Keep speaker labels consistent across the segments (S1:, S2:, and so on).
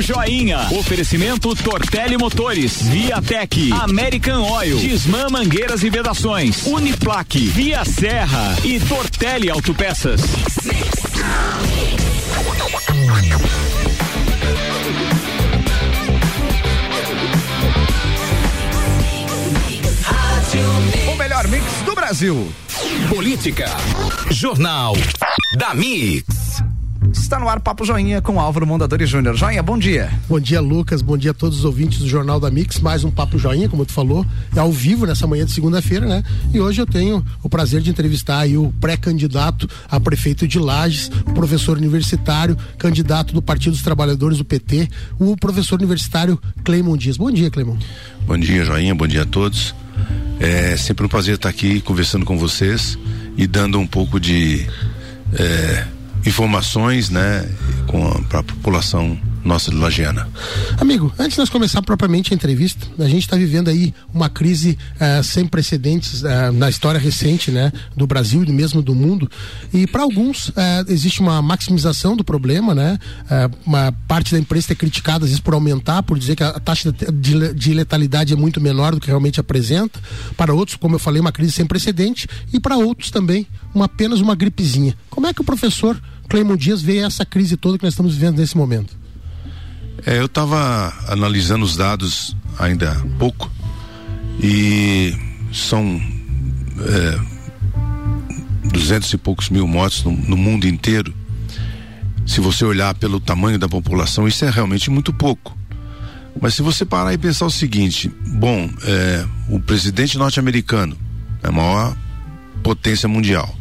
S1: Joinha. Oferecimento Tortelli Motores, Viatec, American Oil, Disman Mangueiras e Vedações, Uniplaque, Via Serra e Tortelli Autopeças.
S2: O melhor mix do Brasil.
S1: Política. Jornal da Mix.
S2: Está no ar Papo Joinha com Álvaro Mondadori Júnior. Joinha, bom dia.
S3: Bom dia, Lucas. Bom dia a todos os ouvintes do Jornal da Mix. Mais um Papo Joinha, como tu falou, é ao vivo nessa manhã de segunda-feira, né? E hoje eu tenho o prazer de entrevistar aí o pré-candidato a prefeito de Lages, o professor universitário, candidato do Partido dos Trabalhadores do PT, o professor universitário Cleimon Dias. Bom dia, Cleimon.
S4: Bom dia, Joinha. Bom dia a todos. É sempre um prazer estar aqui conversando com vocês e dando um pouco de é, informações, né, para a população nossa de Lagiana.
S3: Amigo, antes de nós começar propriamente a entrevista, a gente está vivendo aí uma crise uh, sem precedentes uh, na história recente, né, do Brasil e mesmo do mundo. E para alguns uh, existe uma maximização do problema, né? uma parte da imprensa é criticada às vezes por aumentar, por dizer que a taxa de, de letalidade é muito menor do que realmente apresenta. Para outros, como eu falei, uma crise sem precedente e para outros também uma apenas uma gripezinha. Como é que o professor Cleimon Dias vê essa crise toda que nós estamos vivendo nesse momento?
S4: É, eu estava analisando os dados ainda há pouco e são é, duzentos e poucos mil mortos no, no, mundo inteiro. Se você olhar pelo tamanho da população, isso é realmente muito pouco. Mas se você parar e pensar o seguinte, bom, é, o presidente norte-americano é a maior potência mundial.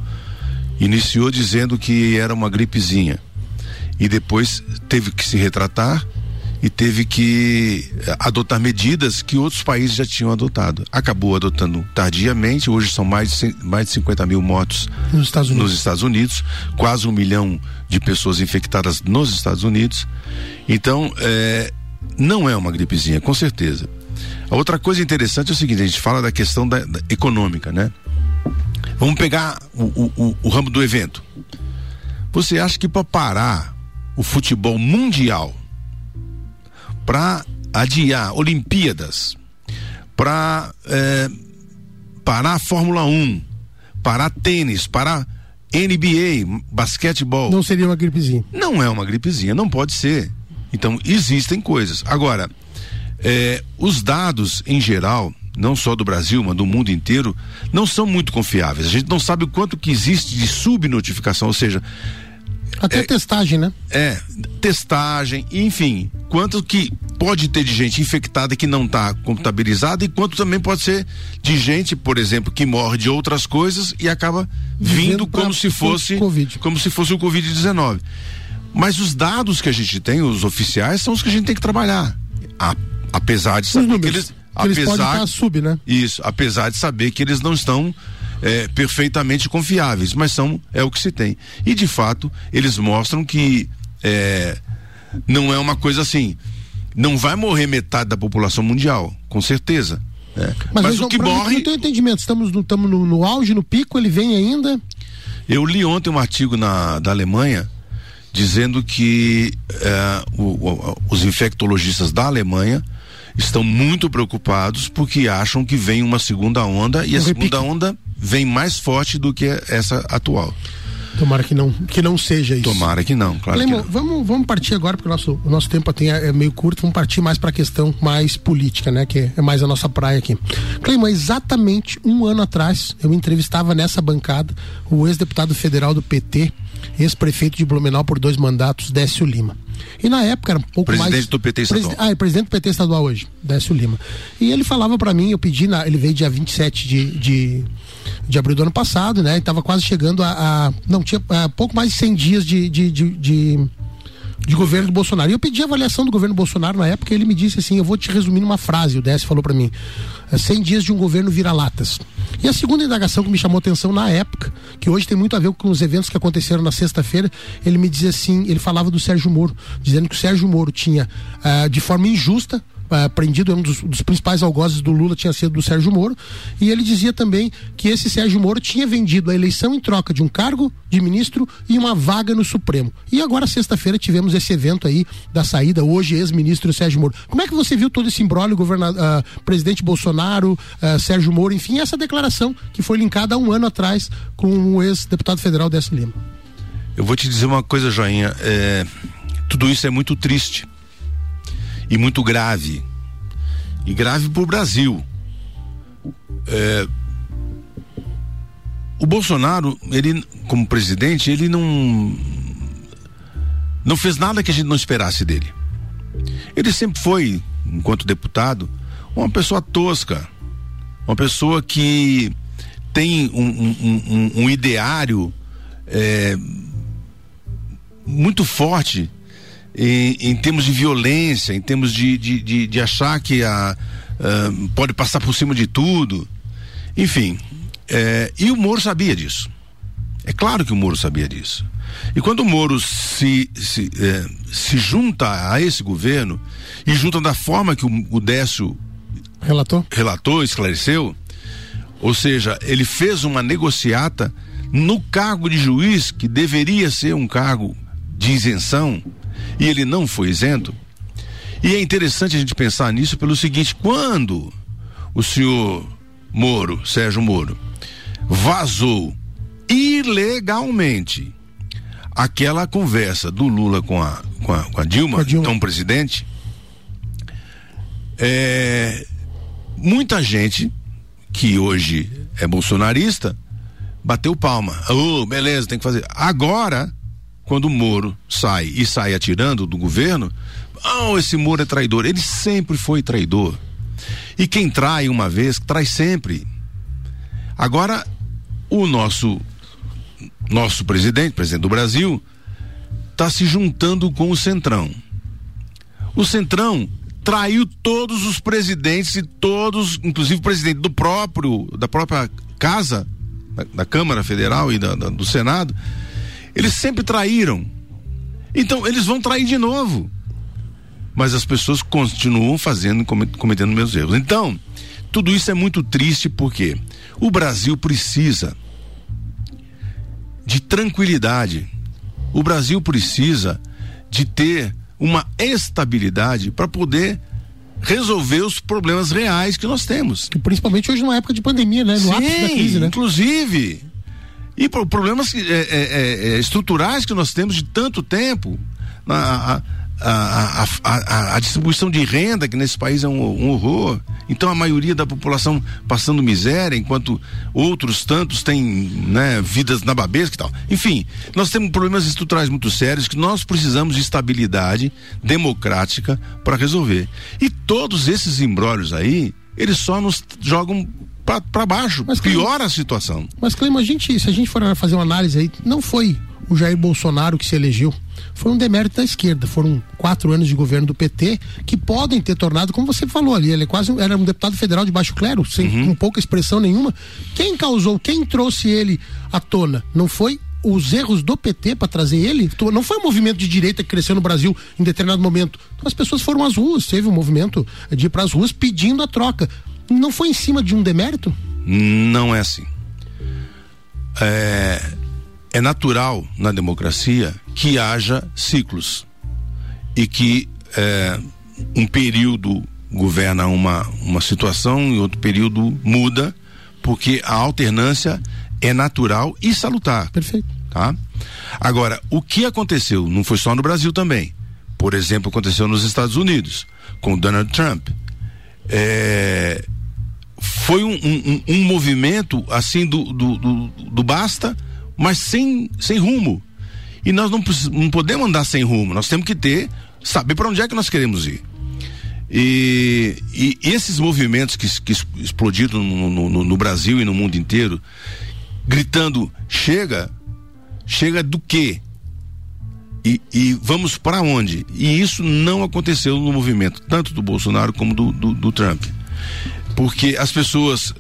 S4: Iniciou dizendo que era uma gripezinha e depois teve que se retratar e teve que eh, adotar medidas que outros países já tinham adotado. Acabou adotando tardiamente, hoje são mais de, mais de 50 mil mortos
S3: nos Estados,
S4: nos Estados Unidos, quase um milhão de pessoas infectadas nos Estados Unidos. Então, é, não é uma gripezinha, com certeza. A outra coisa interessante é o seguinte: a gente fala da questão da, da econômica, né? Vamos pegar o, o, o, ramo do evento. Você acha que para parar o futebol mundial para adiar Olimpíadas, para é, parar a Fórmula 1, parar tênis, parar NBA, basquetebol.
S3: Não seria uma gripezinha?
S4: Não é uma gripezinha, não pode ser. Então, existem coisas. Agora, é, os dados em geral, não só do Brasil, mas do mundo inteiro, não são muito confiáveis. A gente não sabe o quanto que existe de subnotificação, ou seja,
S3: até é, testagem, né?
S4: É, testagem, enfim, quanto que pode ter de gente infectada que não está contabilizada e quanto também pode ser de gente, por exemplo, que morre de outras coisas e acaba vindo como se fosse COVID. como se fosse o COVID-19. Mas os dados que a gente tem, os oficiais, são os que a gente tem que trabalhar. A, apesar de saber que eles,
S3: eles apesar sub, né?
S4: Isso, apesar de saber que eles não estão é, perfeitamente confiáveis, mas são é o que se tem. E de fato eles mostram que é, não é uma coisa assim. Não vai morrer metade da população mundial, com certeza. Né?
S3: Mas, mas o que morre. Não tem entendimento. Estamos, no, estamos no, no, auge, no pico, ele vem ainda.
S4: Eu li ontem um artigo na, da Alemanha dizendo que é, o, o, os infectologistas da Alemanha estão muito preocupados porque acham que vem uma segunda onda e a segunda onda vem mais forte do que essa atual.
S3: Tomara que não, que não seja isso.
S4: Tomara que não, claro
S3: Lemo,
S4: que não.
S3: Vamos, vamos partir agora, porque o nosso, o nosso tempo tem, é meio curto, vamos partir mais para a questão mais política, né? Que é mais a nossa praia aqui. Cleima, exatamente um ano atrás, eu entrevistava nessa bancada o ex-deputado federal do PT, ex-prefeito de Blumenau por dois mandatos, Décio Lima. E na época era um pouco
S4: presidente
S3: mais.
S4: Presidente do PT estadual.
S3: ah, é presidente do PT estadual hoje, Décio Lima. E ele falava para mim, eu pedi, na, ele veio dia 27 de, de, de abril do ano passado, né? E tava quase chegando a. a não, tinha a, pouco mais de 100 dias de, de, de, de de governo do Bolsonaro. E eu pedi a avaliação do governo Bolsonaro na época, e ele me disse assim: eu vou te resumir numa frase. O Décio falou para mim: 100 dias de um governo vira-latas. E a segunda indagação que me chamou atenção na época, que hoje tem muito a ver com os eventos que aconteceram na sexta-feira, ele me dizia assim: ele falava do Sérgio Moro, dizendo que o Sérgio Moro tinha, uh, de forma injusta, uh, um dos, dos, principais algozes do Lula tinha sido do Sérgio Moro, e ele dizia também que esse Sérgio Moro tinha vendido a eleição em troca de um cargo de ministro e uma vaga no Supremo. E agora, sexta-feira, tivemos esse evento aí da saída, hoje ex-ministro Sérgio Moro. Como é que você viu todo esse governador, uh, presidente Bolsonaro, uh, Sérgio Moro, enfim, essa declaração que foi linkada há um ano atrás com o ex-deputado federal Décio Lima?
S4: Eu vou te dizer uma coisa, Joinha. É, tudo isso é muito triste e muito grave. E grave para o Brasil. É, o Bolsonaro, ele, como presidente, ele não. Não fez nada que a gente não esperasse dele. Ele sempre foi, enquanto deputado, uma pessoa tosca. Uma pessoa que tem um, um, um, um ideário é, muito forte em, em termos de violência, em termos de, de, de, de achar que a, uh, pode passar por cima de tudo. Enfim, é, e o Moro sabia disso. É claro que o Moro sabia disso. E quando o Moro se, se, é, se junta a esse governo e junta da forma que o, o Décio
S3: relatou,
S4: relatou esclareceu, ou seja, ele fez uma negociata no cargo de juiz, que deveria ser um cargo de isenção, e ele não foi isento. E é interessante a gente pensar nisso pelo seguinte: quando o senhor Moro, Sérgio Moro, vazou ilegalmente aquela conversa do Lula com a, com a, com a Dilma, Dilma, então presidente, é, muita gente que hoje é bolsonarista bateu palma. Oh, beleza, tem que fazer. Agora quando o Moro sai e sai atirando do governo, oh, esse Moro é traidor. Ele sempre foi traidor. E quem trai uma vez, trai sempre. Agora, o nosso nosso presidente, presidente do Brasil, está se juntando com o Centrão. O Centrão traiu todos os presidentes e todos, inclusive o presidente do próprio, da própria casa, da, da Câmara Federal e da, da, do Senado, eles sempre traíram. Então, eles vão trair de novo. Mas as pessoas continuam fazendo, cometendo meus erros. Então, tudo isso é muito triste porque o Brasil precisa de tranquilidade. O Brasil precisa de ter uma estabilidade para poder resolver os problemas reais que nós temos.
S3: Principalmente hoje numa época de pandemia, né? No
S4: Sim, ápice da crise, né? Inclusive, e por problemas é, é, é, estruturais que nós temos de tanto tempo. A, a, a, a, distribuição de renda, que nesse país é um, um, horror. Então a maioria da população passando miséria, enquanto outros tantos têm né, vidas na babesca e tal. Enfim, nós temos problemas estruturais muito sérios que nós precisamos de estabilidade democrática para resolver. E todos esses embrólios aí, eles só nos jogam para baixo, mas, piora a situação.
S3: Mas, Cleima, a gente, se a gente for fazer uma análise aí, não foi o Jair Bolsonaro que se elegeu. Foi um demérito da esquerda. Foram quatro anos de governo do PT que podem ter tornado, como você falou ali, ele é quase era um deputado federal de baixo clero, sem uhum. com pouca expressão nenhuma. Quem causou, quem trouxe ele à tona? Não foi os erros do PT para trazer ele? Não foi um movimento de direita que cresceu no Brasil em determinado momento. As pessoas foram às ruas, teve um movimento de ir para as ruas pedindo a troca não foi em cima de um demérito?
S4: Não é assim. É, é natural na democracia que haja ciclos e que é, um período governa uma, uma situação e outro período muda, porque a alternância é natural e salutar.
S3: Perfeito.
S4: Tá? Agora, o que aconteceu, não foi só no Brasil também. Por exemplo, aconteceu nos Estados Unidos, com Donald Trump. É, foi um, um, um movimento assim do, do, do, do, basta, mas sem, sem rumo. E nós não, não podemos andar sem rumo, nós temos que ter, saber para onde é que nós queremos ir. E, e esses movimentos que, que explodiram no, no, no, Brasil e no mundo inteiro, gritando: chega, chega do quê? E, e vamos para onde? E isso não aconteceu no movimento, tanto do Bolsonaro como do, do, do Trump porque as pessoas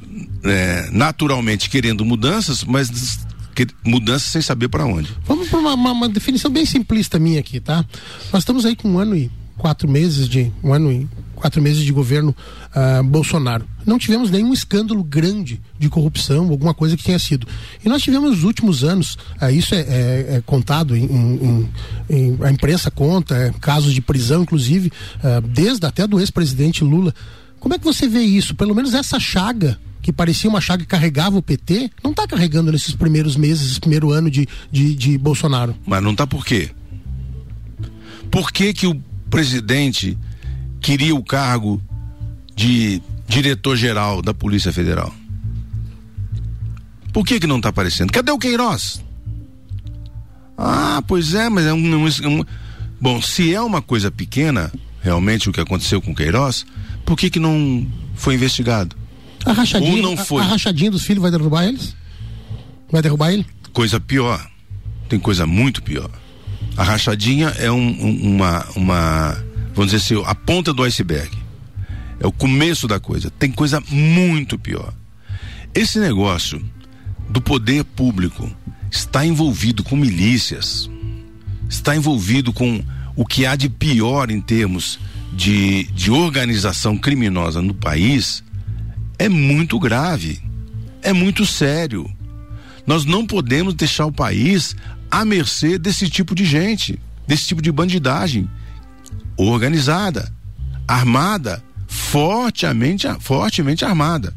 S4: é, naturalmente querendo mudanças, mas mudanças sem saber para onde.
S3: Vamos para uma, uma, uma, definição bem simplista minha aqui, tá? Nós estamos aí com um ano e quatro meses de um ano e quatro meses de governo uh, Bolsonaro. Não tivemos nenhum escândalo grande de corrupção, alguma coisa que tenha sido. E nós tivemos nos últimos anos, uh, isso é, é, é contado, em, em, em, a imprensa conta, é, casos de prisão, inclusive, uh, desde até do ex-presidente Lula. Como é que você vê isso? Pelo menos essa chaga que parecia uma chaga que carregava o PT, não está carregando nesses primeiros meses, esse primeiro ano de, de, de Bolsonaro.
S4: Mas não está por quê? Por que, que o presidente queria o cargo de diretor-geral da Polícia Federal? Por que que não está aparecendo? Cadê o Queiroz? Ah, pois é, mas é um, um, um, Bom, se é uma coisa pequena, realmente o que aconteceu com o Queiroz, por que que não foi investigado?
S3: A rachadinha, Ou não foi? A, a rachadinha dos filhos vai derrubar eles? Vai derrubar ele?
S4: Coisa pior. Tem coisa muito pior. A rachadinha é um, um, uma, uma, vamos dizer assim, a ponta do iceberg. É o começo da coisa. Tem coisa muito pior. Esse negócio do poder público está envolvido com milícias, está envolvido com o que há de pior em termos de, de organização criminosa no país, é muito grave, é muito sério. Nós não podemos deixar o país à mercê desse tipo de gente, desse tipo de bandidagem organizada, armada, fortemente, fortemente armada.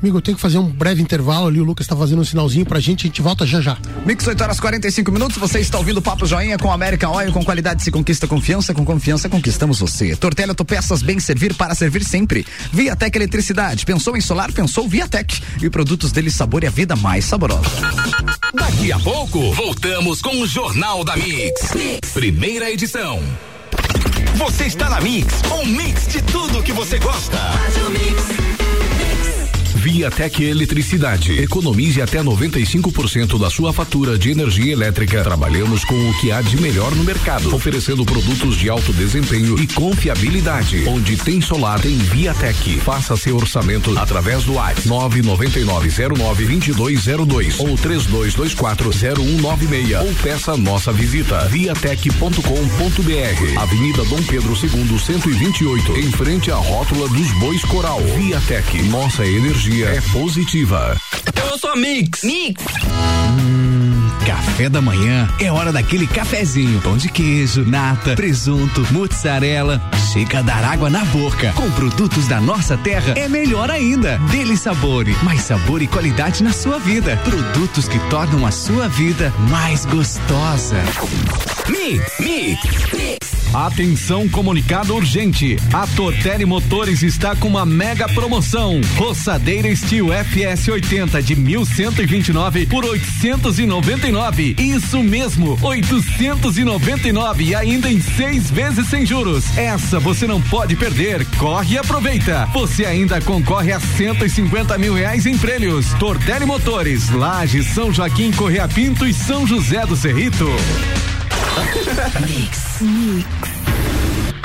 S3: Amigo, eu tenho que fazer um breve intervalo ali. O Lucas está fazendo um sinalzinho pra gente. A gente volta já já.
S2: Mix 8 horas 45 minutos. Você está ouvindo Papo Joinha com América Oil. Com qualidade se conquista confiança. Com confiança conquistamos você. Tortelha Autopeças bem servir para servir sempre. Viatec Eletricidade. Pensou em solar? Pensou Viatec. E produtos dele sabor e a vida mais saborosa.
S1: Daqui a pouco, voltamos com o Jornal da mix. mix. Primeira edição. Você está na Mix, um mix de tudo que você gosta. Faz o mix. Viatec Eletricidade. Economize até 95% da sua fatura de energia elétrica. Trabalhamos com o que há de melhor no mercado, oferecendo produtos de alto desempenho e confiabilidade. Onde tem solar, tem Viatec. Faça seu orçamento através do WhatsApp 999092202 ou 32240196 ou peça nossa visita viatec.com.br. Avenida Dom Pedro II, 128, em frente à rótula dos Bois Coral. Viatec, nossa energia energia é positiva.
S5: Eu sou a Mix.
S1: Mix. Hum, café da manhã é hora daquele cafezinho. Pão de queijo, nata, presunto, mozzarella. Chega a dar água na boca. Com produtos da nossa terra é melhor ainda. Dele Sabore, mais sabor e qualidade na sua vida. Produtos que tornam a sua vida mais gostosa. Mix, mix, mix. Atenção comunicado urgente. A Tortelli Motores está com uma mega promoção. Roçadeira Steel FS 80 de 1129 por 899. Isso mesmo, 899 e ainda em seis vezes sem juros. Essa você não pode perder. Corre e aproveita. Você ainda concorre a 150 mil reais em prêmios. Tortelli Motores, Laje, São Joaquim, Correia Pinto e São José do Cerrito.
S6: Mix. Mix.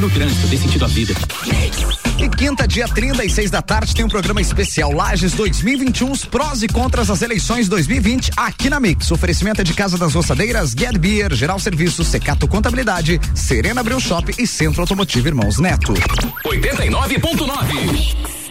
S1: No trânsito, dê sentido à vida.
S2: E quinta, dia 36 da tarde, tem um programa especial Lages 2021, os prós e contras das eleições 2020, aqui na Mix. Oferecimento é de Casa das Roçadeiras, Get Beer, Geral Serviços, Secato Contabilidade, Serena Bril Shop e Centro Automotivo Irmãos Neto.
S1: 89.9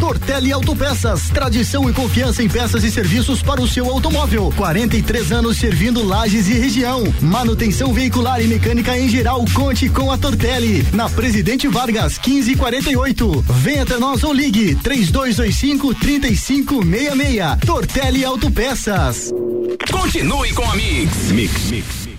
S7: Tortelli Autopeças, tradição e confiança em peças e serviços para o seu automóvel. 43 anos servindo lajes e região. Manutenção veicular e mecânica em geral. Conte com a Tortelli. Na Presidente Vargas, 1548. Venha até nós ou ligue 3225 3566. Tortelli Autopeças.
S1: Continue com a Mix. Mix, Mix.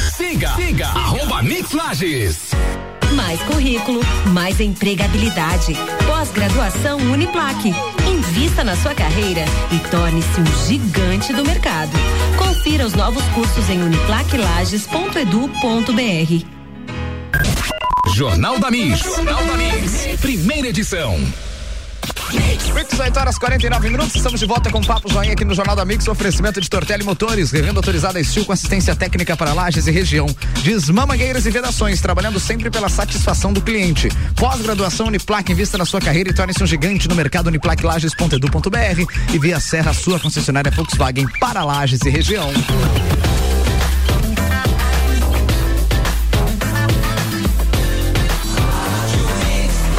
S8: Siga, siga, arroba Mix Lages.
S9: Mais currículo, mais empregabilidade. Pós-graduação Uniplaque. Invista na sua carreira e torne-se um gigante do mercado. Confira os novos cursos em uniplaquelages.edu.br.
S8: Jornal da Mix. Jornal da Mix. Primeira edição.
S2: Mix, 8 horas 49 minutos. Estamos de volta com o Papo Joinha aqui no Jornal da Mix. Oferecimento de Tortelli Motores, revenda autorizada Estil com assistência técnica para lajes e região. Desmamangueiras e vedações, trabalhando sempre pela satisfação do cliente. Pós-graduação Uniplac, invista na sua carreira e torne-se um gigante no mercado uniplaclages.edu.br e via Serra, sua concessionária Volkswagen para lajes e região.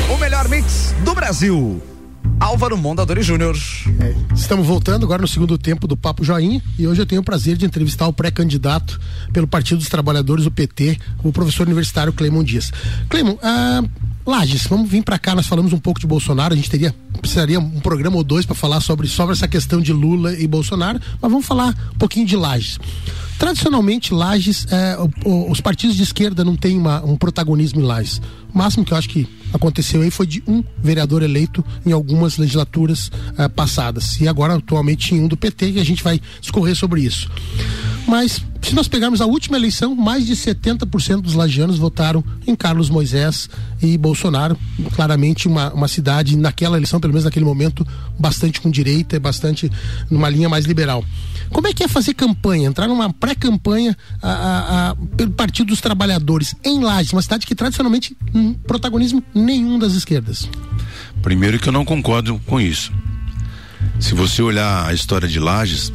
S2: O melhor mix do Brasil. Álvaro Mondadori Júnior.
S3: É, estamos voltando agora no segundo tempo do Papo Joinha e hoje eu tenho o prazer de entrevistar o pré-candidato pelo Partido dos Trabalhadores, o PT, o professor universitário Cleimon Dias. Cleimon, ah, Lages, vamos vir para cá, nós falamos um pouco de Bolsonaro, a gente teria precisaria um programa ou dois para falar sobre, sobre essa questão de Lula e Bolsonaro, mas vamos falar um pouquinho de Lages. Tradicionalmente, Lages, o, os partidos de esquerda não têm uma, um protagonismo em Lages. O máximo que eu acho que aconteceu aí foi de um vereador eleito em algumas legislaturas eh, passadas. E agora, atualmente, em um do PT, e a gente vai discorrer sobre isso. Mas, se nós pegarmos a última eleição, mais de 70% dos lagianos votaram em Carlos Moisés e Bolsonaro. Claramente, uma, uma cidade, naquela eleição, pelo menos naquele momento, bastante com direita bastante numa linha mais liberal. Como é que é fazer campanha, entrar numa pré-campanha pelo Partido dos Trabalhadores em Lages, uma cidade que tradicionalmente não protagonismo nenhum das esquerdas?
S4: Primeiro que eu não concordo com isso. Se você olhar a história de Lages,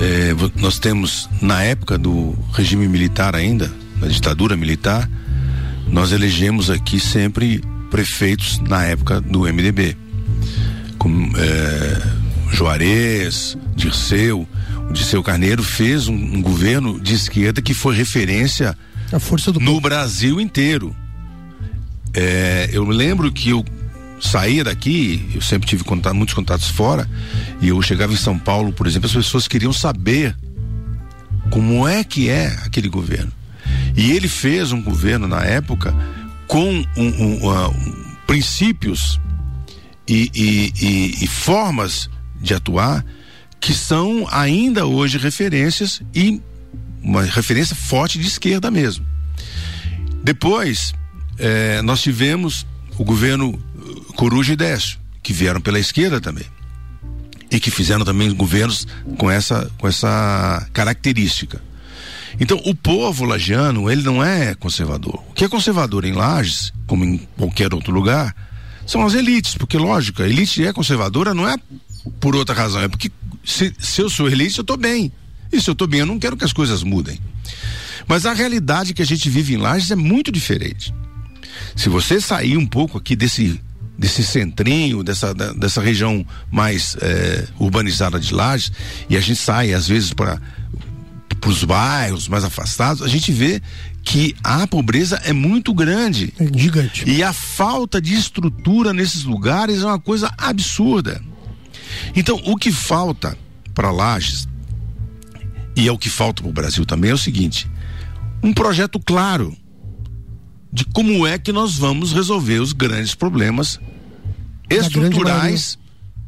S4: é, nós temos na época do regime militar ainda, na ditadura militar, nós elegemos aqui sempre prefeitos na época do MDB, como é, Juarez, Dirceu, o Dirceu Carneiro fez um, um governo de esquerda que foi referência no povo. Brasil inteiro. É, eu lembro que eu saía daqui, eu sempre tive contato, muitos contatos fora, e eu chegava em São Paulo, por exemplo, as pessoas queriam saber como é que é aquele governo. E ele fez um governo na época com um, um, uh, princípios e, e, e, e formas de atuar que são ainda hoje referências e uma referência forte de esquerda mesmo. Depois, eh, nós tivemos o governo Coruja e Décio, que vieram pela esquerda também. E que fizeram também governos com essa, com essa característica. Então, o povo lagiano, ele não é conservador. O que é conservador em Lages, como em qualquer outro lugar, são as elites, porque lógico, a elite é conservadora não é por outra razão, é porque se, se eu sou elite, eu estou bem. E se eu estou bem, eu não quero que as coisas mudem. Mas a realidade que a gente vive em Lages é muito diferente. Se você sair um pouco aqui desse desse centrinho, dessa, dessa região mais é, urbanizada de Lages, e a gente sai às vezes para os bairros mais afastados, a gente vê que a pobreza é muito grande.
S3: É gigante.
S4: E a falta de estrutura nesses lugares é uma coisa absurda. Então, o que falta para Lages, e é o que falta para o Brasil também, é o seguinte: um projeto claro de como é que nós vamos resolver os grandes problemas estruturais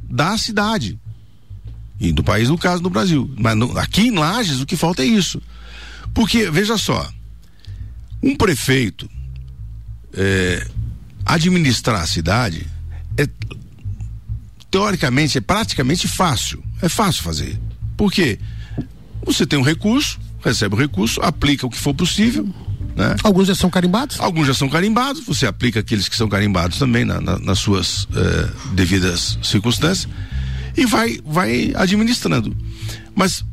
S4: da cidade e do país, no caso do Brasil. Mas no, aqui em Lages o que falta é isso. Porque, veja só, um prefeito é, administrar a cidade é teoricamente é praticamente fácil. É fácil fazer. Por quê? Você tem um recurso, recebe o recurso, aplica o que for possível. Né?
S3: Alguns já são carimbados?
S4: Alguns já são carimbados, você aplica aqueles que são carimbados também na, na, nas suas eh, devidas circunstâncias e vai, vai administrando. Mas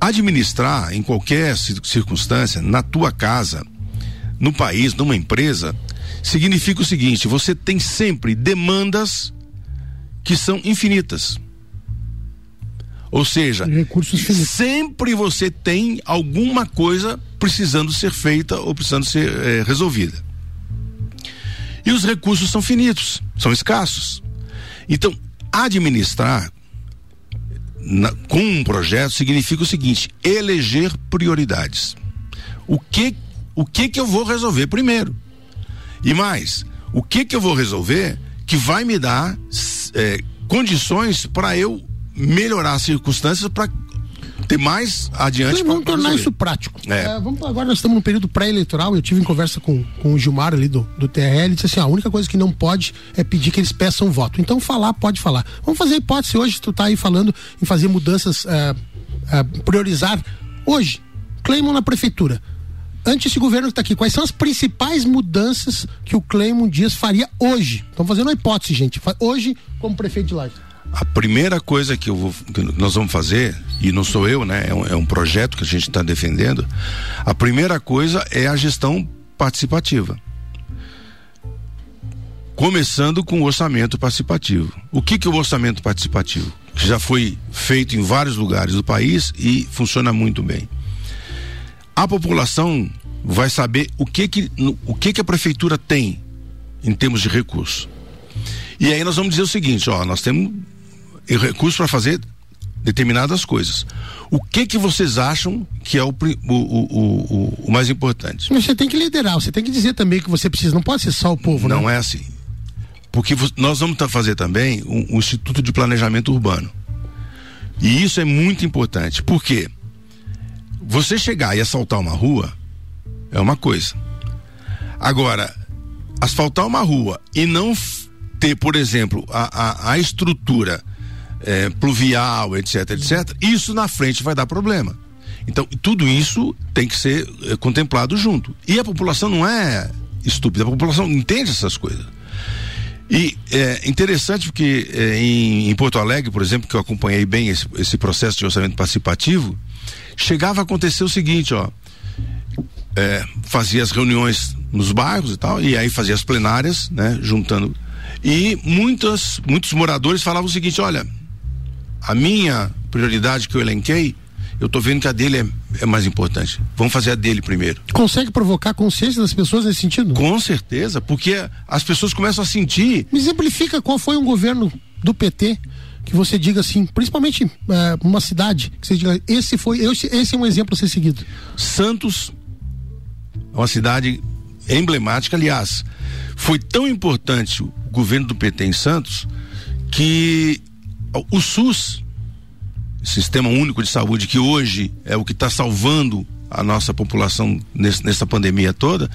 S4: administrar em qualquer circunstância, na tua casa, no país, numa empresa, significa o seguinte: você tem sempre demandas que são infinitas. Ou seja, sempre você tem alguma coisa precisando ser feita ou precisando ser é, resolvida. E os recursos são finitos, são escassos. Então, administrar na, com um projeto significa o seguinte: eleger prioridades. O que o que que eu vou resolver primeiro? E mais, o que que eu vou resolver que vai me dar é, condições para eu melhorar as circunstâncias para ter mais adiante.
S3: Então, vamos tornar isso prático. É. É, vamos, agora nós estamos no período pré-eleitoral. Eu tive em conversa com, com o Gilmar ali do, do TRL. Ele disse assim: a única coisa que não pode é pedir que eles peçam voto. Então, falar, pode falar. Vamos fazer a hipótese hoje. Tu está aí falando em fazer mudanças, é, é, priorizar hoje. Cleimon na prefeitura ante esse governo que está aqui, quais são as principais mudanças que o Cleimon Dias faria hoje? Estamos fazendo uma hipótese, gente. Hoje, como prefeito de Lages.
S4: A primeira coisa que, vou, que, nós vamos fazer, e não sou eu, né? É um, é um projeto que a gente está defendendo. A primeira coisa é a gestão participativa. Começando com o orçamento participativo. O que, que é o orçamento participativo? Já foi feito em vários lugares do país e funciona muito bem a população vai saber o que que, o que que a prefeitura tem em termos de recurso. E aí nós vamos dizer o seguinte, ó, nós temos recursos para fazer determinadas coisas. O que que vocês acham que é o, o, o, o, mais importante?
S3: Você tem que liderar, você tem que dizer também que você precisa, não pode ser só o povo,
S4: não
S3: né?
S4: é assim. Porque nós vamos fazer também um, um Instituto de Planejamento Urbano. E isso é muito importante. Por quê? Você chegar e asfaltar uma rua é uma coisa. Agora, asfaltar uma rua e não ter, por exemplo, a, a, a estrutura é, pluvial, etc, etc, isso na frente vai dar problema. Então, tudo isso tem que ser é, contemplado junto. E a população não é estúpida, a população entende essas coisas. E é interessante porque é, em, em, Porto Alegre, por exemplo, que eu acompanhei bem esse, esse processo de orçamento participativo, chegava a acontecer o seguinte, ó. É, fazia as reuniões nos bairros e tal, e aí fazia as plenárias, né, juntando. E muitas, muitos moradores falavam o seguinte: olha, a minha prioridade que eu elenquei, eu tô vendo que a dele é, é mais importante. Vamos fazer a dele primeiro.
S3: Consegue provocar consciência das pessoas nesse sentido?
S4: Com certeza, porque as pessoas começam a sentir.
S3: Me exemplifica qual foi um governo do PT que você diga assim, principalmente é, uma cidade, que você diga, esse foi, esse, esse é um exemplo a ser seguido.
S4: Santos é uma cidade emblemática, aliás, foi tão importante o governo do PT em Santos que o SUS, Sistema Único de Saúde, que hoje é o que está salvando a nossa população nesse, nessa pandemia toda,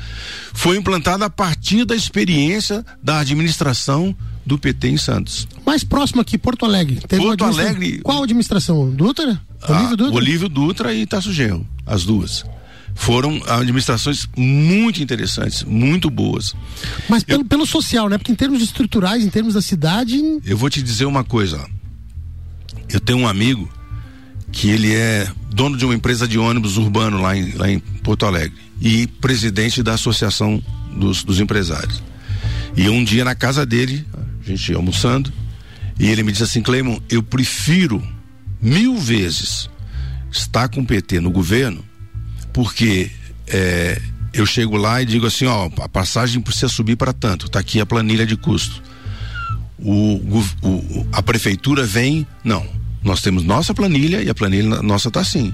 S4: foi implantado a partir da experiência da administração do PT em Santos.
S3: Mais próximo aqui, Porto Alegre.
S4: Teve Porto Alegre.
S3: Qual administração? Dutra?
S4: Olívio Dutra? Olívio Dutra e Tasso Genro, as duas. Foram administrações muito interessantes, muito boas.
S3: Mas pelo, eu, pelo social, né? Porque em termos estruturais, em termos da cidade.
S4: Eu vou te dizer uma coisa. Eu tenho um amigo que ele é dono de uma empresa de ônibus urbano lá em, lá em Porto Alegre e presidente da Associação dos, dos Empresários. E um dia na casa dele, a gente almoçando, e ele me disse assim, Cleimon, eu prefiro mil vezes estar com o PT no governo, porque é, eu chego lá e digo assim, ó, a passagem precisa subir para tanto, tá aqui a planilha de custo. O, o, a prefeitura vem, não, nós temos nossa planilha e a planilha nossa tá assim.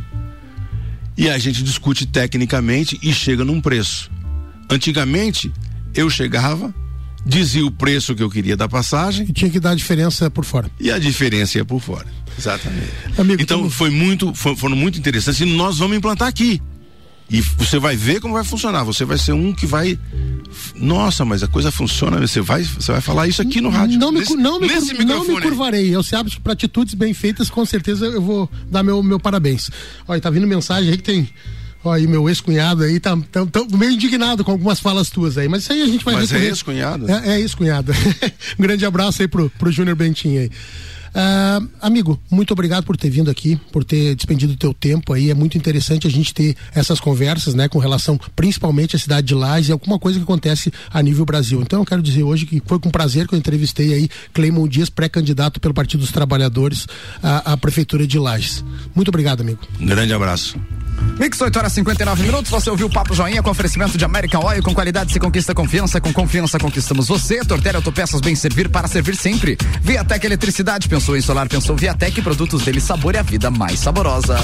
S4: E a gente discute tecnicamente e chega num preço. Antigamente, eu chegava, dizia o preço que eu queria da passagem.
S3: E tinha que dar a diferença por fora.
S4: E a diferença ia por fora. Exatamente. Amigo, então foi muito, foi, foram muito interessantes e nós vamos implantar aqui. E você vai ver como vai funcionar. Você vai ser um que vai. Nossa, mas a coisa funciona. Você vai, você vai falar isso aqui no rádio.
S3: Não me, nesse, não me, nesse cur, não me curvarei. Eu sei que para atitudes bem feitas, com certeza eu vou dar meu, meu parabéns. Olha, tá vindo mensagem aí que tem Ó, e meu ex-cunhado aí tá, tá, tá, meio indignado com algumas falas tuas aí, mas isso aí a gente vai
S4: Mas é ex-cunhado?
S3: É, é ex-cunhado. um grande abraço aí pro, pro Júnior Bentinho aí. Uh, amigo, muito obrigado por ter vindo aqui, por ter despendido o teu tempo aí. É muito interessante a gente ter essas conversas, né, com relação principalmente à cidade de Lages e alguma coisa que acontece a nível Brasil. Então eu quero dizer hoje que foi com prazer que eu entrevistei aí Cleimon Dias, pré-candidato pelo Partido dos Trabalhadores à, à Prefeitura de Lages. Muito obrigado, amigo.
S4: Um grande abraço.
S2: Mix 8 horas 59 minutos. Você ouviu o Papo Joinha com oferecimento de American Oil. Com qualidade se conquista confiança. Com confiança conquistamos você. Tortelli Autopeças bem servir para servir sempre. Viatec Eletricidade. Pensou em solar, pensou Viatec. Produtos dele, sabor e a vida mais saborosa.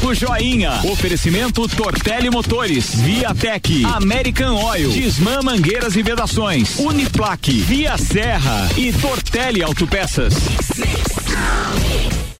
S8: Papo Joinha. Oferecimento Tortelli Motores, Viatec, American Oil, Disman Mangueiras e Vedações, Uniplaque, Via Serra e Tortelli Autopeças.